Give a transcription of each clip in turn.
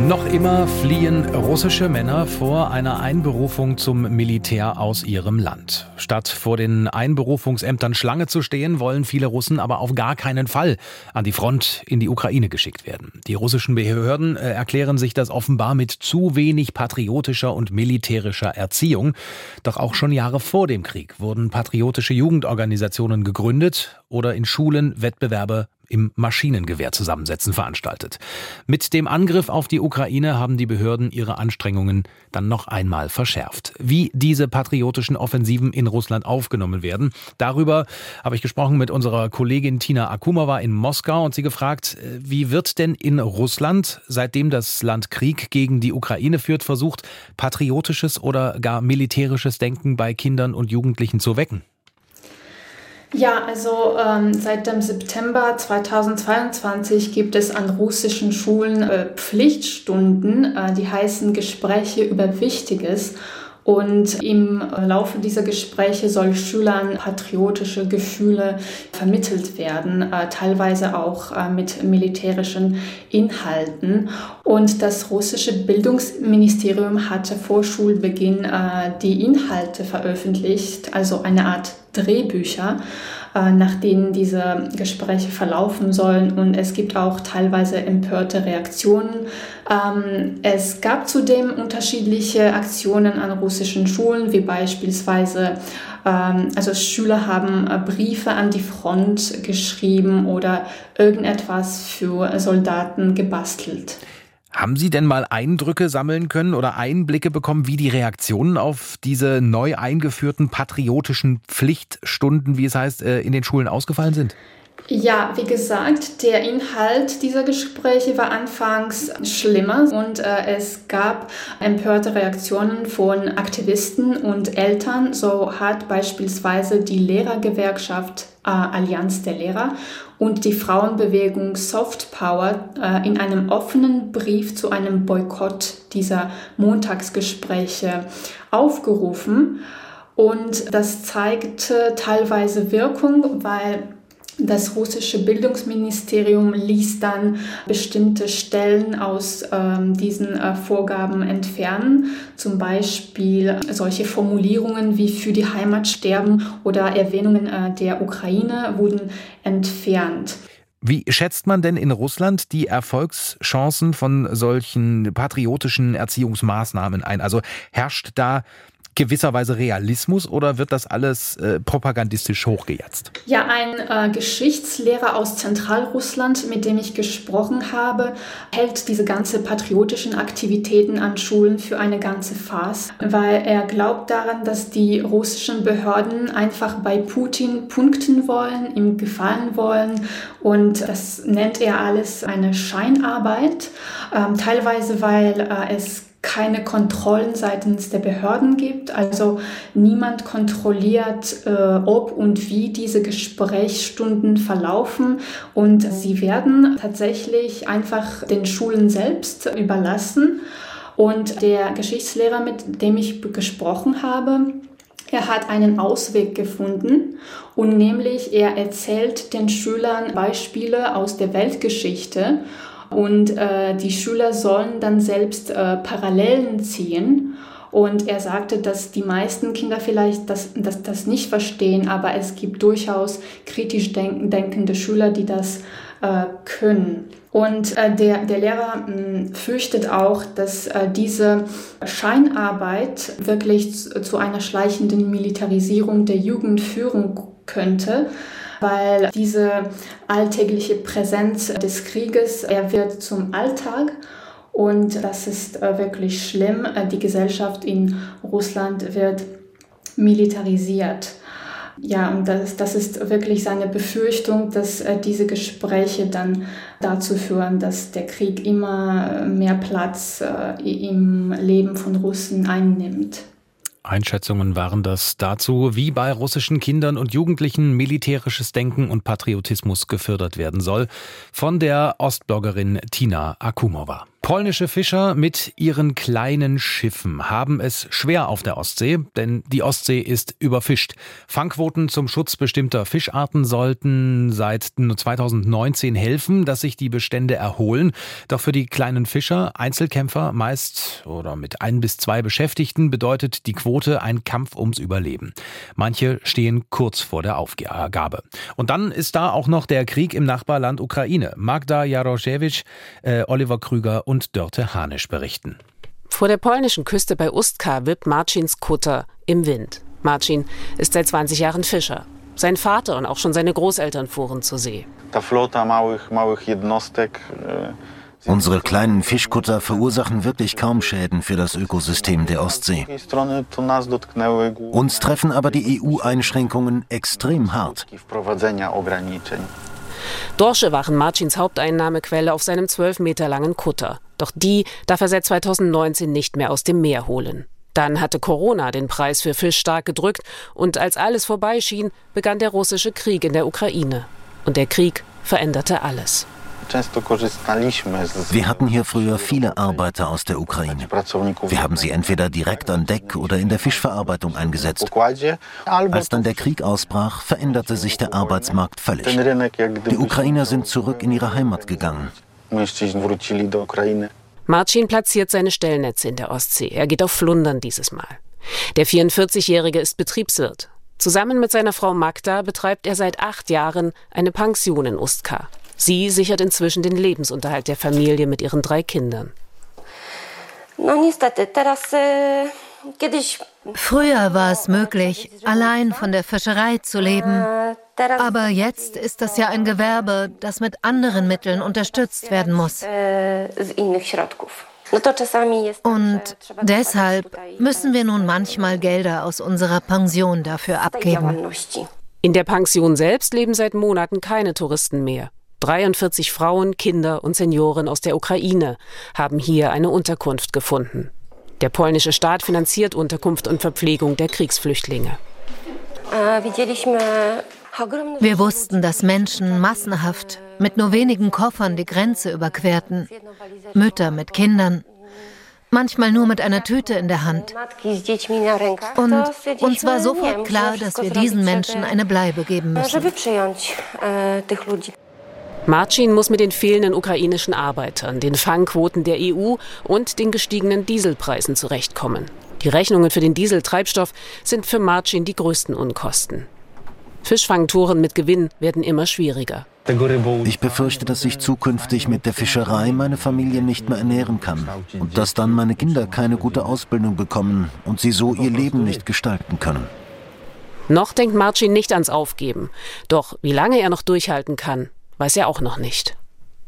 Noch immer fliehen russische Männer vor einer Einberufung zum Militär aus ihrem Land. Statt vor den Einberufungsämtern Schlange zu stehen, wollen viele Russen aber auf gar keinen Fall an die Front in die Ukraine geschickt werden. Die russischen Behörden äh, erklären sich das offenbar mit zu wenig patriotischer und militärischer Erziehung. Doch auch schon Jahre vor dem Krieg wurden patriotische Jugendorganisationen gegründet oder in Schulen Wettbewerbe im Maschinengewehr zusammensetzen veranstaltet. Mit dem Angriff auf die Ukraine haben die Behörden ihre Anstrengungen dann noch einmal verschärft. Wie diese patriotischen Offensiven in Russland aufgenommen werden, darüber habe ich gesprochen mit unserer Kollegin Tina Akumova in Moskau und sie gefragt, äh, wie wird denn in Russland, seitdem das Land Krieg gegen die Ukraine führt, versucht, patriotisches oder gar militärisches Denken bei Kindern und Jugendlichen zu wecken? Ja, also ähm, seit dem September 2022 gibt es an russischen Schulen äh, Pflichtstunden, äh, die heißen Gespräche über Wichtiges. Und im Laufe dieser Gespräche soll Schülern patriotische Gefühle vermittelt werden, äh, teilweise auch äh, mit militärischen Inhalten. Und das russische Bildungsministerium hatte vor Schulbeginn äh, die Inhalte veröffentlicht, also eine Art Drehbücher äh, nach denen diese Gespräche verlaufen sollen. Und es gibt auch teilweise empörte Reaktionen. Ähm, es gab zudem unterschiedliche Aktionen an russischen Schulen, wie beispielsweise ähm, also Schüler haben äh, Briefe an die Front geschrieben oder irgendetwas für Soldaten gebastelt. Haben Sie denn mal Eindrücke sammeln können oder Einblicke bekommen, wie die Reaktionen auf diese neu eingeführten patriotischen Pflichtstunden, wie es heißt, äh, in den Schulen ausgefallen sind? Ja, wie gesagt, der Inhalt dieser Gespräche war anfangs schlimmer und äh, es gab empörte Reaktionen von Aktivisten und Eltern. So hat beispielsweise die Lehrergewerkschaft äh, Allianz der Lehrer und die Frauenbewegung Soft Power äh, in einem offenen Brief zu einem Boykott dieser Montagsgespräche aufgerufen. Und das zeigte teilweise Wirkung, weil das russische Bildungsministerium ließ dann bestimmte Stellen aus ähm, diesen äh, Vorgaben entfernen, zum Beispiel solche Formulierungen wie für die Heimat sterben oder Erwähnungen äh, der Ukraine wurden entfernt. Wie schätzt man denn in Russland die Erfolgschancen von solchen patriotischen Erziehungsmaßnahmen ein? Also herrscht da gewisserweise Realismus oder wird das alles äh, propagandistisch hochgejatzt? Ja, ein äh, Geschichtslehrer aus Zentralrussland, mit dem ich gesprochen habe, hält diese ganze patriotischen Aktivitäten an Schulen für eine ganze Farce, weil er glaubt daran, dass die russischen Behörden einfach bei Putin punkten wollen, ihm gefallen wollen und das nennt er alles eine Scheinarbeit, ähm, teilweise weil äh, es keine Kontrollen seitens der Behörden gibt. Also niemand kontrolliert, äh, ob und wie diese Gesprächsstunden verlaufen. Und sie werden tatsächlich einfach den Schulen selbst überlassen. Und der Geschichtslehrer, mit dem ich gesprochen habe, er hat einen Ausweg gefunden und nämlich er erzählt den Schülern Beispiele aus der Weltgeschichte und äh, die Schüler sollen dann selbst äh, Parallelen ziehen. Und er sagte, dass die meisten Kinder vielleicht das, das, das nicht verstehen, aber es gibt durchaus kritisch denk denkende Schüler, die das äh, können. Und äh, der, der Lehrer mh, hm, fürchtet auch, dass äh, diese Scheinarbeit wirklich zu, zu einer schleichenden Militarisierung der Jugend führen könnte weil diese alltägliche Präsenz des Krieges, er wird zum Alltag und das ist äh, wirklich schlimm. Äh, die Gesellschaft in Russland wird militarisiert. Ja, und das, das ist wirklich seine Befürchtung, dass äh, diese Gespräche dann dazu führen, dass der Krieg immer mehr Platz im Leben von Russen einnimmt. Einschätzungen waren das dazu, wie bei russischen Kindern und Jugendlichen militärisches Denken und Patriotismus gefördert werden soll, von der Ostbloggerin Tina Akumova. Polnische Fischer mit ihren kleinen Schiffen haben es schwer auf der Ostsee, denn die Ostsee ist überfischt. Fangquoten zum Schutz bestimmter Fischarten sollten seit 2019 helfen, dass sich die Bestände erholen. Doch für die kleinen Fischer, Einzelkämpfer meist oder mit ein bis zwei Beschäftigten, bedeutet die Quote ein Kampf ums Überleben. Manche stehen kurz vor der Aufgabe. Und dann ist da auch noch der Krieg im Nachbarland Ukraine. Magda Jaroszewicz, äh, Oliver Krüger und Dörte Hanisch berichten. Vor der polnischen Küste bei Ustka wippt Marcins Kutter im Wind. Marcin ist seit 20 Jahren Fischer. Sein Vater und auch schon seine Großeltern fuhren zur See. E, Unsere kleinen Fischkutter verursachen wirklich kaum Schäden für das Ökosystem der Ostsee. Uns treffen aber die EU-Einschränkungen extrem hart. Dorsche waren Marcins Haupteinnahmequelle auf seinem zwölf Meter langen Kutter. Doch die darf er seit 2019 nicht mehr aus dem Meer holen. Dann hatte Corona den Preis für Fisch stark gedrückt und als alles vorbeischien, begann der russische Krieg in der Ukraine. Und der Krieg veränderte alles. Wir hatten hier früher viele Arbeiter aus der Ukraine. Wir haben sie entweder direkt an Deck oder in der Fischverarbeitung eingesetzt. Als dann der Krieg ausbrach, veränderte sich der Arbeitsmarkt völlig. Die Ukrainer sind zurück in ihre Heimat gegangen. Marcin platziert seine Stellnetze in der Ostsee. Er geht auf Flundern dieses Mal. Der 44-Jährige ist Betriebswirt. Zusammen mit seiner Frau Magda betreibt er seit acht Jahren eine Pension in Ustka. Sie sichert inzwischen den Lebensunterhalt der Familie mit ihren drei Kindern. Früher war es möglich, allein von der Fischerei zu leben. Aber jetzt ist das ja ein Gewerbe, das mit anderen Mitteln unterstützt werden muss. Und deshalb müssen wir nun manchmal Gelder aus unserer Pension dafür abgeben. In der Pension selbst leben seit Monaten keine Touristen mehr. 43 Frauen, Kinder und Senioren aus der Ukraine haben hier eine Unterkunft gefunden. Der polnische Staat finanziert Unterkunft und Verpflegung der Kriegsflüchtlinge. Wir wussten, dass Menschen massenhaft mit nur wenigen Koffern die Grenze überquerten. Mütter mit Kindern, manchmal nur mit einer Tüte in der Hand. Und uns war sofort klar, dass wir diesen Menschen eine Bleibe geben müssen. Marcin muss mit den fehlenden ukrainischen Arbeitern, den Fangquoten der EU und den gestiegenen Dieselpreisen zurechtkommen. Die Rechnungen für den Dieseltreibstoff sind für Marcin die größten Unkosten. Fischfangtouren mit Gewinn werden immer schwieriger. Ich befürchte, dass ich zukünftig mit der Fischerei meine Familie nicht mehr ernähren kann und dass dann meine Kinder keine gute Ausbildung bekommen und sie so ihr Leben nicht gestalten können. Noch denkt Marcin nicht ans Aufgeben. Doch wie lange er noch durchhalten kann, weiß er auch noch nicht.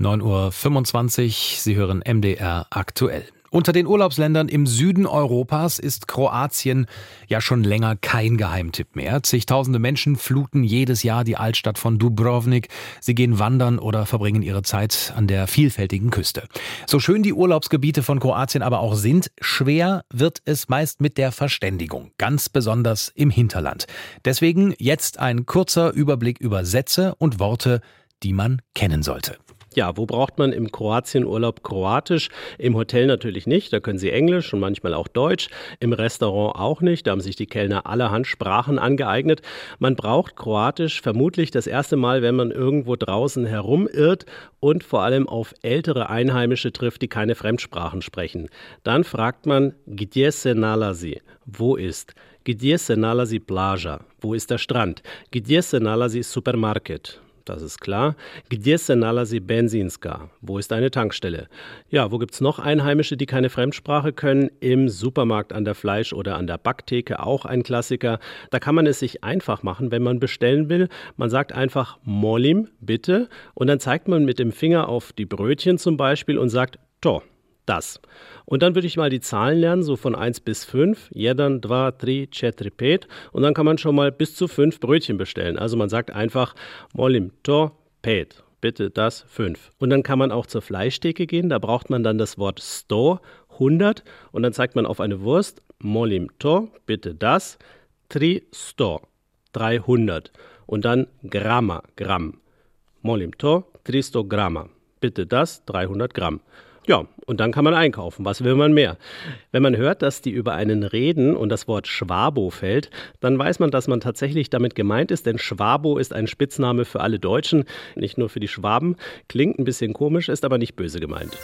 9.25 Uhr, Sie hören MDR aktuell. Unter den Urlaubsländern im Süden Europas ist Kroatien ja schon länger kein Geheimtipp mehr. Zigtausende Menschen fluten jedes Jahr die Altstadt von Dubrovnik. Sie gehen wandern oder verbringen ihre Zeit an der vielfältigen Küste. So schön die Urlaubsgebiete von Kroatien aber auch sind, schwer wird es meist mit der Verständigung, ganz besonders im Hinterland. Deswegen jetzt ein kurzer Überblick über Sätze und Worte, die man kennen sollte. Ja, wo braucht man im Kroatienurlaub Kroatisch? Im Hotel natürlich nicht, da können Sie Englisch und manchmal auch Deutsch. Im Restaurant auch nicht, da haben sich die Kellner allerhand Sprachen angeeignet. Man braucht Kroatisch vermutlich das erste Mal, wenn man irgendwo draußen herumirrt und vor allem auf ältere Einheimische trifft, die keine Fremdsprachen sprechen. Dann fragt man Gdje se nalazi? Wo ist? Gdje se nalazi plaža? Wo ist der Strand? Gdje se nalazi supermarket? Das ist klar. Gdzie se benzinska? Wo ist eine Tankstelle? Ja, wo gibt es noch Einheimische, die keine Fremdsprache können? Im Supermarkt an der Fleisch- oder an der Backtheke, auch ein Klassiker. Da kann man es sich einfach machen, wenn man bestellen will. Man sagt einfach Molim, bitte, und dann zeigt man mit dem Finger auf die Brötchen zum Beispiel und sagt To das. Und dann würde ich mal die Zahlen lernen, so von 1 bis 5. Jeden, dva, tri, četiri, pet. Und dann kann man schon mal bis zu 5 Brötchen bestellen. Also man sagt einfach molim to pet. Bitte das 5. Und dann kann man auch zur Fleischtheke gehen. Da braucht man dann das Wort sto, 100. Und dann zeigt man auf eine Wurst molim to, bitte das, tri sto, 300. Und dann Gramma, Gramm. Molim to, 300 Gramma. Bitte das, 300 Gramm. Ja, und dann kann man einkaufen. Was will man mehr? Wenn man hört, dass die über einen reden und das Wort Schwabo fällt, dann weiß man, dass man tatsächlich damit gemeint ist, denn Schwabo ist ein Spitzname für alle Deutschen, nicht nur für die Schwaben. Klingt ein bisschen komisch, ist aber nicht böse gemeint.